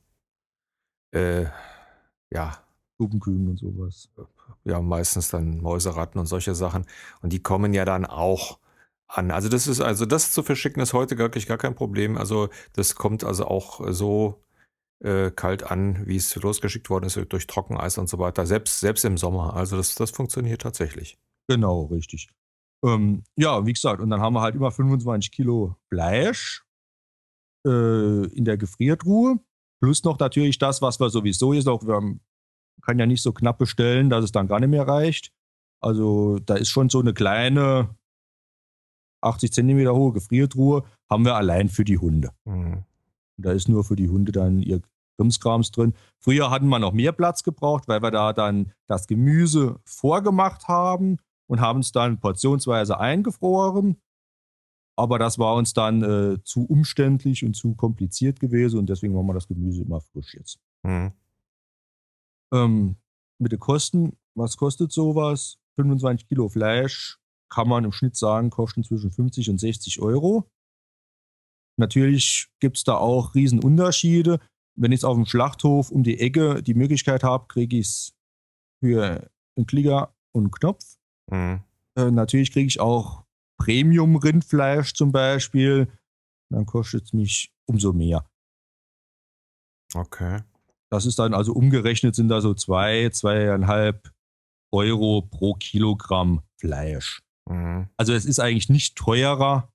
äh, ja. Suppenkühen und sowas. Ja, meistens dann Mäuseratten und solche Sachen. Und die kommen ja dann auch an. Also das ist, also das zu verschicken ist heute wirklich gar kein Problem. Also das kommt also auch so äh, kalt an, wie es losgeschickt worden ist, durch Trockeneis und so weiter, selbst, selbst im Sommer. Also das, das funktioniert tatsächlich. Genau, richtig. Ähm, ja, wie gesagt, und dann haben wir halt immer 25 Kilo Fleisch äh, in der Gefriertruhe. Plus noch natürlich das, was wir sowieso jetzt auch, wir haben, kann ja nicht so knapp bestellen, dass es dann gar nicht mehr reicht. Also da ist schon so eine kleine 80 Zentimeter hohe Gefriertruhe, haben wir allein für die Hunde. Mhm. Da ist nur für die Hunde dann ihr Krimskrams drin. Früher hatten wir noch mehr Platz gebraucht, weil wir da dann das Gemüse vorgemacht haben und haben es dann portionsweise eingefroren. Aber das war uns dann äh, zu umständlich und zu kompliziert gewesen und deswegen machen wir das Gemüse immer frisch jetzt. Mhm. Ähm, mit den Kosten, was kostet sowas? 25 Kilo Fleisch kann man im Schnitt sagen, kosten zwischen 50 und 60 Euro. Natürlich gibt es da auch Riesenunterschiede. Wenn ich es auf dem Schlachthof um die Ecke die Möglichkeit habe, kriege ich es für einen Klicker und einen Knopf. Mhm. Äh, natürlich kriege ich auch Premium-Rindfleisch zum Beispiel. Dann kostet es mich umso mehr. Okay. Das ist dann also umgerechnet sind da so zwei, zweieinhalb Euro pro Kilogramm Fleisch. Mhm. Also es ist eigentlich nicht teurer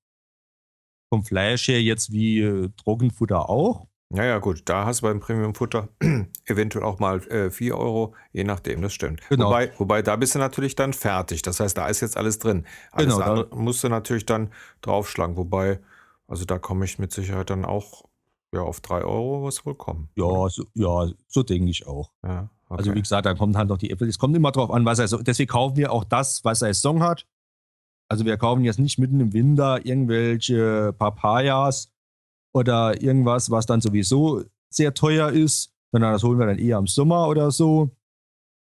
vom Fleisch her jetzt wie äh, Trockenfutter auch. Ja, ja, gut, da hast du beim Premiumfutter <clears throat> eventuell auch mal äh, 4 Euro, je nachdem, das stimmt. Genau. Wobei, wobei, da bist du natürlich dann fertig. Das heißt, da ist jetzt alles drin. Alles genau, andere musst du natürlich dann draufschlagen. Wobei, also da komme ich mit Sicherheit dann auch ja, auf 3 Euro was wohl kommen. Ja, so, ja, so denke ich auch. Ja, okay. Also wie gesagt, da kommen halt noch die Äpfel. Es kommt immer drauf an, was er so. Deswegen kaufen wir auch das, was er Song hat. Also wir kaufen jetzt nicht mitten im Winter irgendwelche Papayas oder irgendwas, was dann sowieso sehr teuer ist, sondern das holen wir dann eher im Sommer oder so.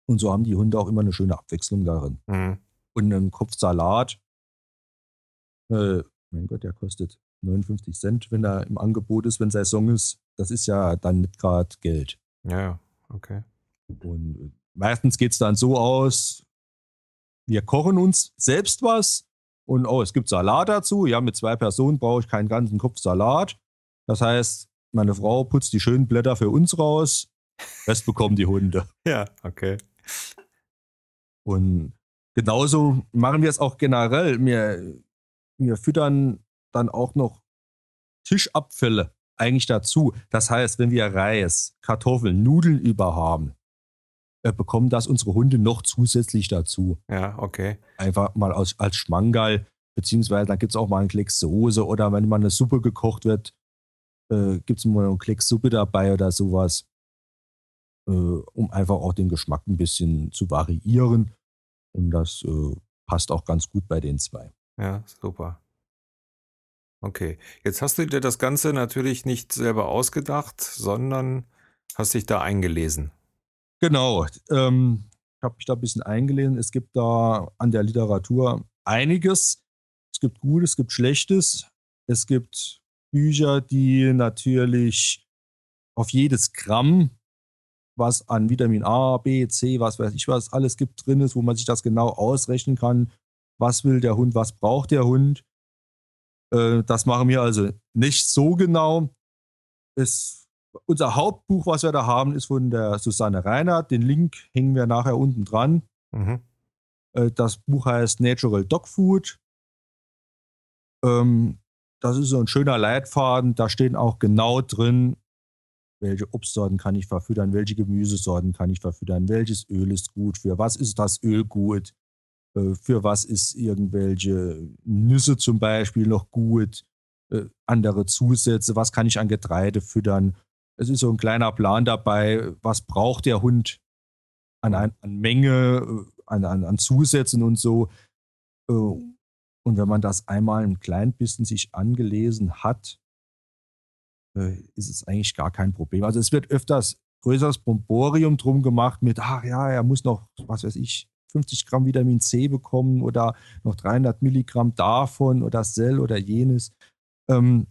Und so haben die Hunde auch immer eine schöne Abwechslung darin. Mhm. Und einen Kopf Salat, äh, mein Gott, der kostet 59 Cent, wenn er im Angebot ist, wenn Saison ist. Das ist ja dann nicht gerade Geld. Ja, okay. Und meistens geht es dann so aus, wir kochen uns selbst was und oh, es gibt Salat dazu. Ja, mit zwei Personen brauche ich keinen ganzen Kopf Salat. Das heißt, meine Frau putzt die schönen Blätter für uns raus. Rest bekommen die Hunde. <laughs> Ja, okay. Und genauso machen wir es auch generell. Wir, wir füttern dann auch noch Tischabfälle eigentlich dazu. Das heißt, wenn wir Reis, Kartoffeln, Nudeln über haben, äh, bekommen das unsere Hunde noch zusätzlich dazu. Ja, okay. Einfach mal als, als Schmangal, beziehungsweise dann gibt es auch mal einen Klecks Soße oder wenn mal eine Suppe gekocht wird, äh, gibt es mal einen Klecks Suppe dabei oder sowas, äh, um einfach auch den Geschmack ein bisschen zu variieren. Und das äh, passt auch ganz gut bei den zwei. Ja, super. Okay, jetzt hast du dir das Ganze natürlich nicht selber ausgedacht, sondern hast dich da eingelesen. Genau, ähm, ich habe mich da ein bisschen eingelesen. Es gibt da an der Literatur einiges. Es gibt Gutes, es gibt Schlechtes. Es gibt Bücher, die natürlich auf jedes Gramm, was an Vitamin A, B, C, was weiß ich was, alles gibt drin ist, wo man sich das genau ausrechnen kann. Was will der Hund, was braucht der Hund? Äh, das machen wir also nicht so genau. Es, unser Hauptbuch, was wir da haben, ist von der Susanne Reinhardt. Den Link hängen wir nachher unten dran. Mhm. Äh, das Buch heißt Natural Dog Food. Ähm, das ist so ein schöner Leitfaden. Da stehen auch genau drin, welche Obstsorten kann ich verfüttern, welche Gemüsesorten kann ich verfüttern, welches Öl ist gut, für was ist das Öl gut, äh, für was ist irgendwelche Nüsse zum Beispiel noch gut, äh, andere Zusätze, was kann ich an Getreide füttern. Es ist so ein kleiner Plan dabei, was braucht der Hund an, an Menge, äh, an, an, an Zusätzen und so. Und wenn man das einmal ein klein bisschen sich angelesen hat, ist es eigentlich gar kein Problem. Also es wird öfters größeres Bomborium drum gemacht mit, ach ja, er muss noch, was weiß ich, 50 Gramm Vitamin C bekommen oder noch 300 Milligramm davon oder Cell oder jenes. Ähm,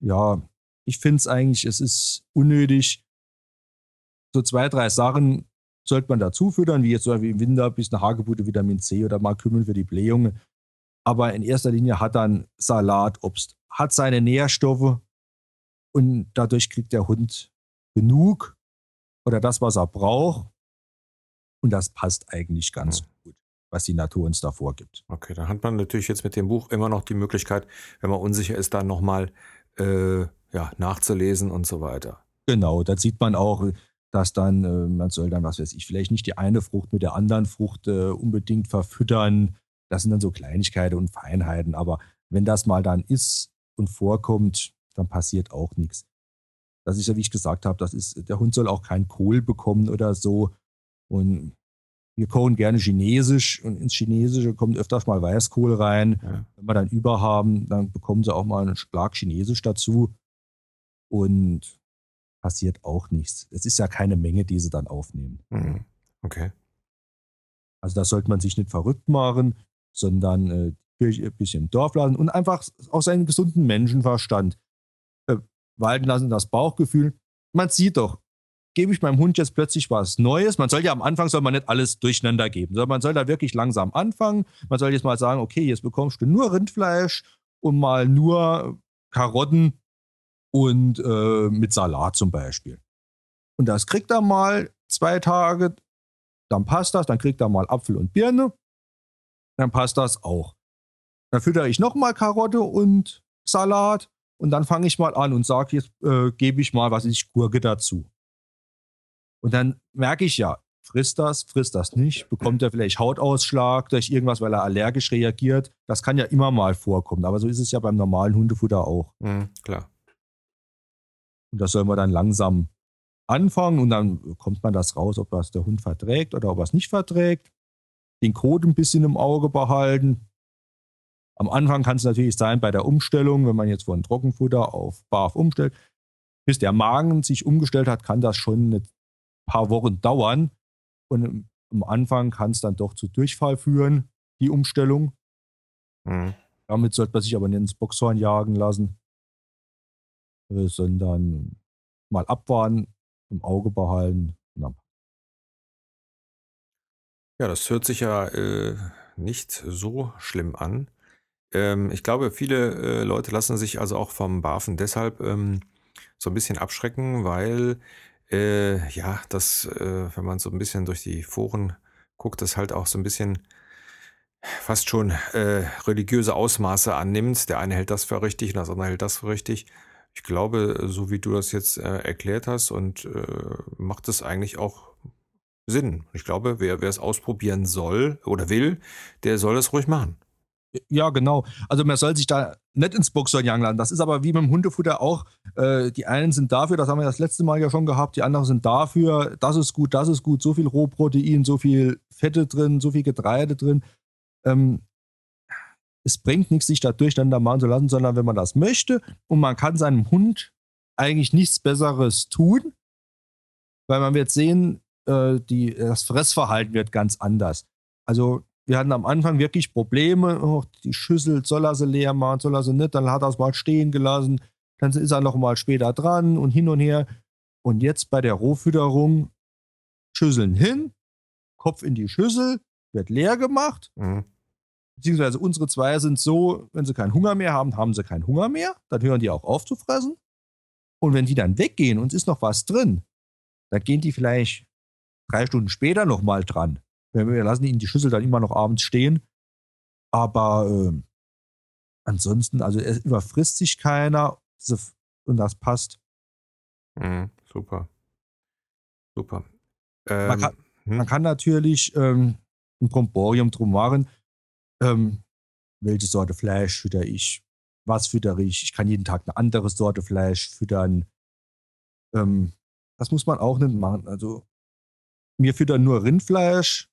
ja, ich finde es eigentlich, es ist unnötig. So zwei, drei Sachen sollte man dazu füttern, wie jetzt so wie im Winter bis eine Hagebutte Vitamin C oder mal kümmern für die Blähungen. Aber in erster Linie hat dann Salat, Obst, hat seine Nährstoffe und dadurch kriegt der Hund genug oder das, was er braucht. Und das passt eigentlich ganz mhm. gut, was die Natur uns da vorgibt. Okay, dann hat man natürlich jetzt mit dem Buch immer noch die Möglichkeit, wenn man unsicher ist, dann nochmal äh, ja, nachzulesen und so weiter. Genau, da sieht man auch, dass dann, äh, man soll dann, was weiß ich, vielleicht nicht die eine Frucht mit der anderen Frucht äh, unbedingt verfüttern. Das sind dann so Kleinigkeiten und Feinheiten. Aber wenn das mal dann ist und vorkommt, dann passiert auch nichts. Das ist ja, wie ich gesagt habe, das ist, der Hund soll auch keinen Kohl bekommen oder so. Und wir kochen gerne Chinesisch und ins Chinesische kommt öfters mal Weißkohl rein. Ja. Wenn wir dann über haben, dann bekommen sie auch mal einen Schlag Chinesisch dazu. Und passiert auch nichts. Es ist ja keine Menge, die sie dann aufnehmen. Mhm. Okay. Also da sollte man sich nicht verrückt machen, sondern äh, ein bisschen im Dorf lassen und einfach auch seinen gesunden Menschenverstand äh, walten lassen, das Bauchgefühl. Man sieht doch, gebe ich meinem Hund jetzt plötzlich was Neues. Man soll ja am Anfang soll man nicht alles durcheinander geben, sondern man soll da wirklich langsam anfangen. Man soll jetzt mal sagen, okay, jetzt bekommst du nur Rindfleisch und mal nur Karotten und äh, mit Salat zum Beispiel. Und das kriegt er mal zwei Tage, dann passt das, dann kriegt er mal Apfel und Birne, dann passt das auch. Dann füttere ich nochmal Karotte und Salat und dann fange ich mal an und sage, jetzt äh, gebe ich mal, was ich Gurke dazu. Und dann merke ich ja, frisst das, frisst das nicht, bekommt er vielleicht Hautausschlag durch irgendwas, weil er allergisch reagiert. Das kann ja immer mal vorkommen, aber so ist es ja beim normalen Hundefutter auch. Mhm, klar. Und das soll man dann langsam anfangen und dann kommt man das raus, ob das der Hund verträgt oder ob er es nicht verträgt. Den Code ein bisschen im Auge behalten. Am Anfang kann es natürlich sein, bei der Umstellung, wenn man jetzt von Trockenfutter auf Barf umstellt, bis der Magen sich umgestellt hat, kann das schon eine paar Wochen dauern. Und am Anfang kann es dann doch zu Durchfall führen, die Umstellung. Mhm. Damit sollte man sich aber nicht ins Boxhorn jagen lassen, sondern mal abwarten, im Auge behalten. Ja, das hört sich ja äh, nicht so schlimm an. Ähm, ich glaube, viele äh, Leute lassen sich also auch vom Barfen deshalb ähm, so ein bisschen abschrecken, weil äh, ja, das, äh, wenn man so ein bisschen durch die Foren guckt, das halt auch so ein bisschen fast schon äh, religiöse Ausmaße annimmt. Der eine hält das für richtig und das andere hält das für richtig. Ich glaube, so wie du das jetzt äh, erklärt hast und äh, macht es eigentlich auch Sinn. Ich glaube, wer, wer es ausprobieren soll oder will, der soll es ruhig machen. Ja, genau. Also man soll sich da nicht ins Boxhorn jagen lassen. Das ist aber wie mit dem Hundefutter auch. Äh, die einen sind dafür, das haben wir das letzte Mal ja schon gehabt, die anderen sind dafür, das ist gut, das ist gut, so viel Rohprotein, so viel Fette drin, so viel Getreide drin. Ähm, es bringt nichts, sich da durcheinander machen zu lassen, sondern wenn man das möchte und man kann seinem Hund eigentlich nichts Besseres tun, weil man wird sehen, äh, die, das Fressverhalten wird ganz anders. Also wir hatten am Anfang wirklich Probleme, oh, die Schüssel, soll er sie leer machen, soll er sie nicht, dann hat er es mal stehen gelassen, dann ist er noch mal später dran und hin und her. Und jetzt bei der Rohfütterung Schüsseln hin, Kopf in die Schüssel, wird leer gemacht. Mhm. Beziehungsweise unsere zwei sind so, wenn sie keinen Hunger mehr haben, haben sie keinen Hunger mehr. Dann hören die auch auf zu fressen. Und wenn die dann weggehen und es ist noch was drin, dann gehen die vielleicht drei Stunden später nochmal dran. Wir lassen ihnen die Schüssel dann immer noch abends stehen. Aber äh, ansonsten, also es überfrisst sich keiner und das passt. Mhm, super. Super. Ähm, man, kann, hm? man, kann, natürlich ähm, ein Bromborium drum machen. Ähm, welche Sorte Fleisch fütter ich? Was fütter ich? Ich kann jeden Tag eine andere Sorte Fleisch füttern. Ähm, das muss man auch nicht machen. Also, wir füttern nur Rindfleisch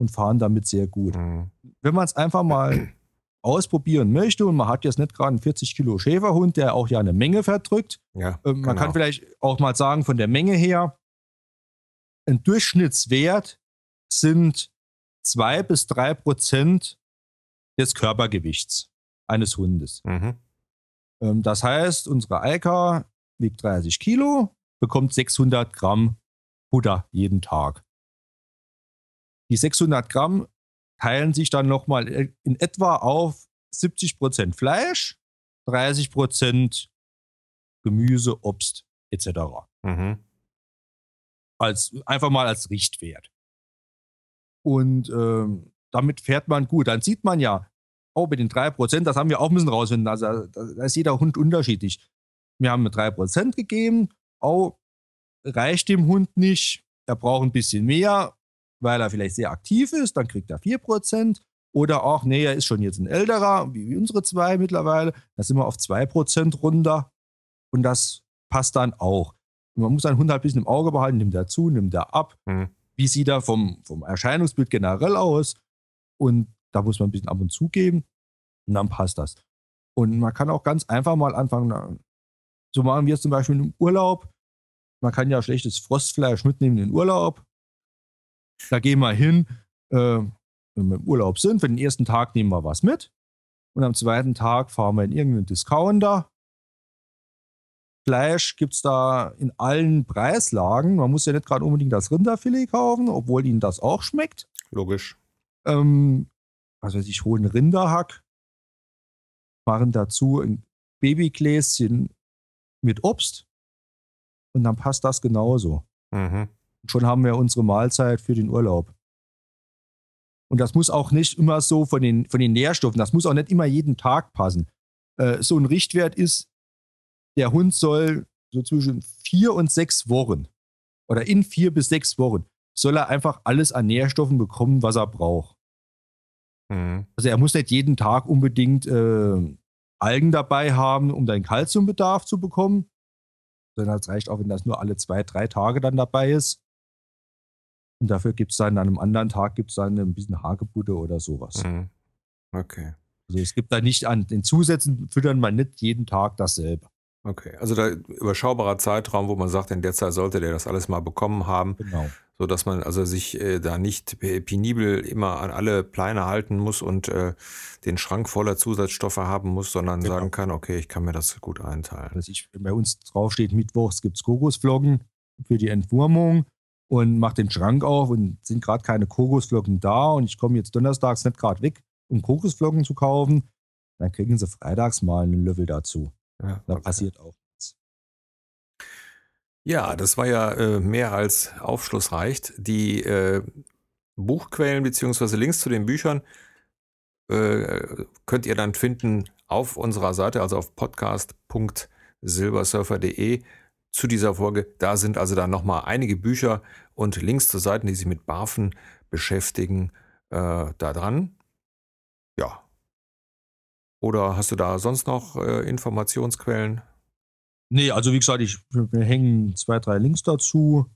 und fahren damit sehr gut. Mhm. Wenn man es einfach mal <clears throat> ausprobieren möchte und man hat jetzt nicht gerade einen 40 Kilo Schäferhund, der auch ja eine Menge verdrückt, ja, äh, man genau. kann vielleicht auch mal sagen, von der Menge her, ein Durchschnittswert sind zwei bis drei Prozent des Körpergewichts eines Hundes. Mhm. Ähm, das heißt, unsere Eika wiegt 30 Kilo, bekommt 600 Gramm Futter jeden Tag. Die 600 Gramm teilen sich dann nochmal in etwa auf 70 Prozent Fleisch, 30 Prozent Gemüse, Obst etc. Mhm. Als, einfach mal als Richtwert. Und ähm, damit fährt man gut. Dann sieht man ja, oh, mit den 3%, das haben wir auch müssen rausfinden. Also da ist jeder Hund unterschiedlich. Wir haben mit 3% gegeben, oh, reicht dem Hund nicht, er braucht ein bisschen mehr, weil er vielleicht sehr aktiv ist, dann kriegt er 4%. Oder auch, nee, er ist schon jetzt ein älterer, wie, wie unsere zwei mittlerweile, da sind wir auf 2% runter. Und das passt dann auch. Und man muss seinen Hund halt ein bisschen im Auge behalten, nimmt er zu, nimmt er ab. Mhm. Wie sieht er vom, vom Erscheinungsbild generell aus? Und da muss man ein bisschen ab und zu geben. Und dann passt das. Und man kann auch ganz einfach mal anfangen, so machen wir es zum Beispiel im Urlaub. Man kann ja schlechtes Frostfleisch mitnehmen in den Urlaub. Da gehen wir hin, äh, wenn wir im Urlaub sind. Für den ersten Tag nehmen wir was mit. Und am zweiten Tag fahren wir in irgendeinen Discounter. Fleisch gibt es da in allen Preislagen. Man muss ja nicht gerade unbedingt das Rinderfilet kaufen, obwohl ihnen das auch schmeckt. Logisch. Ähm, also ich hole einen Rinderhack, machen dazu ein Babygläschen mit Obst und dann passt das genauso. Mhm. Und schon haben wir unsere Mahlzeit für den Urlaub. Und das muss auch nicht immer so von den, von den Nährstoffen, das muss auch nicht immer jeden Tag passen. Äh, so ein Richtwert ist, der Hund soll so zwischen vier und sechs Wochen oder in vier bis sechs Wochen soll er einfach alles an Nährstoffen bekommen, was er braucht. Mhm. Also er muss nicht jeden Tag unbedingt äh, Algen dabei haben, um deinen Kalziumbedarf zu bekommen, sondern es reicht auch, wenn das nur alle zwei, drei Tage dann dabei ist. Und dafür gibt es dann an einem anderen Tag gibt's dann ein bisschen Hagebutte oder sowas. Mhm. Okay. Also es gibt da nicht an den Zusätzen füttern man nicht jeden Tag dasselbe. Okay, also da überschaubarer Zeitraum, wo man sagt, in der Zeit sollte der das alles mal bekommen haben. Genau. So dass man also sich äh, da nicht penibel immer an alle Pleine halten muss und äh, den Schrank voller Zusatzstoffe haben muss, sondern genau. sagen kann, okay, ich kann mir das gut einteilen. Also ich, bei uns draufsteht, mittwochs gibt es Kokosflocken für die Entwurmung und mache den Schrank auf und sind gerade keine Kokosflocken da und ich komme jetzt donnerstags nicht gerade weg, um Kokosflocken zu kaufen, dann kriegen sie freitags mal einen Löffel dazu. Ja, da okay. passiert auch nichts. Ja, das war ja äh, mehr als aufschlussreich. Die äh, Buchquellen bzw. Links zu den Büchern äh, könnt ihr dann finden auf unserer Seite, also auf podcast.silbersurfer.de zu dieser Folge. Da sind also dann nochmal einige Bücher und Links zu Seiten, die sich mit Barfen beschäftigen, äh, da dran. Ja, oder hast du da sonst noch äh, Informationsquellen? Nee, also wie gesagt, ich, wir hängen zwei, drei Links dazu.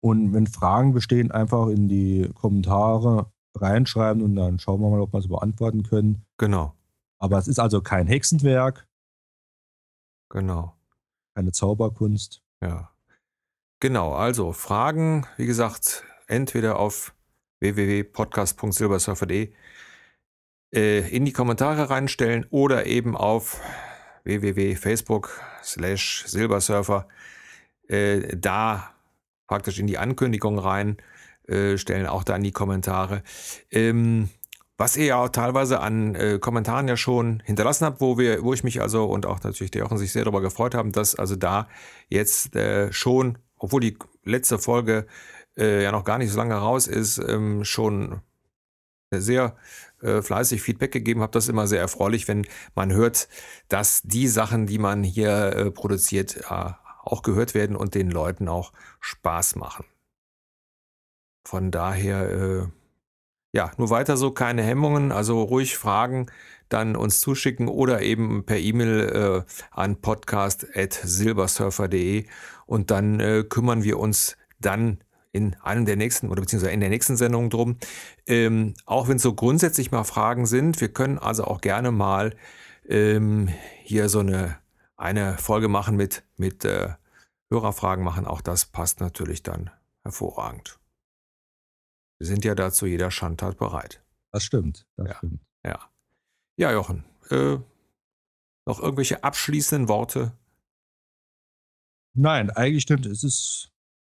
Und wenn Fragen bestehen, einfach in die Kommentare reinschreiben und dann schauen wir mal, ob wir es beantworten können. Genau. Aber es ist also kein Hexenwerk. Genau. Keine Zauberkunst. Ja. Genau, also Fragen, wie gesagt, entweder auf www.podcast.silbersurfer.de äh, in die Kommentare reinstellen oder eben auf www.facebook slash silbersurfer äh, da praktisch in die Ankündigung rein, äh, stellen auch da in die Kommentare. Ähm, was ihr ja auch teilweise an äh, Kommentaren ja schon hinterlassen habt, wo wir, wo ich mich also und auch natürlich der Jochen sich sehr darüber gefreut haben, dass also da jetzt äh, schon, obwohl die letzte Folge äh, ja noch gar nicht so lange raus ist, ähm, schon sehr äh, fleißig Feedback gegeben habt. Das ist immer sehr erfreulich, wenn man hört, dass die Sachen, die man hier äh, produziert, äh, auch gehört werden und den Leuten auch Spaß machen. Von daher, äh, ja, nur weiter so, keine Hemmungen, also ruhig Fragen dann uns zuschicken oder eben per E-Mail äh, an podcast.silbersurfer.de und dann kümmern wir uns dann in einem der nächsten oder beziehungsweise in der nächsten Sendung drum. Ähm, auch wenn es so grundsätzlich mal Fragen sind, wir können also auch gerne mal ähm, hier so eine, eine Folge machen mit, mit äh, Hörerfragen machen. Auch das passt natürlich dann hervorragend. Wir sind ja dazu jeder Schandtat bereit. Das stimmt. Das ja. stimmt. Ja. Ja, Jochen. Äh, noch irgendwelche abschließenden Worte? Nein, eigentlich stimmt. Es ist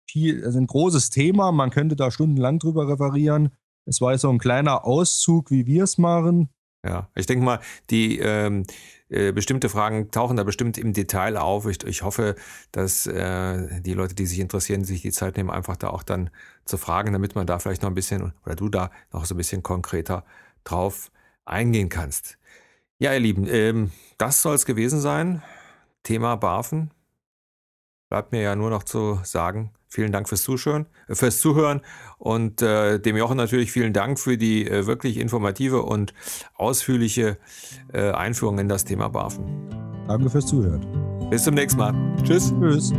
viel, also ein großes Thema. Man könnte da stundenlang drüber referieren. Es war so ein kleiner Auszug, wie wir es machen. Ja, ich denke mal, die ähm, äh, bestimmte Fragen tauchen da bestimmt im Detail auf. Ich, ich hoffe, dass äh, die Leute, die sich interessieren, sich die Zeit nehmen, einfach da auch dann zu fragen, damit man da vielleicht noch ein bisschen oder du da noch so ein bisschen konkreter drauf eingehen kannst. Ja, ihr Lieben, ähm, das soll es gewesen sein. Thema BAFen. Bleibt mir ja nur noch zu sagen, Vielen Dank fürs Zuhören, äh, fürs Zuhören und äh, dem Jochen natürlich vielen Dank für die äh, wirklich informative und ausführliche äh, Einführung in das Thema BAFen. Danke fürs Zuhören. Bis zum nächsten Mal. Tschüss. Tschüss.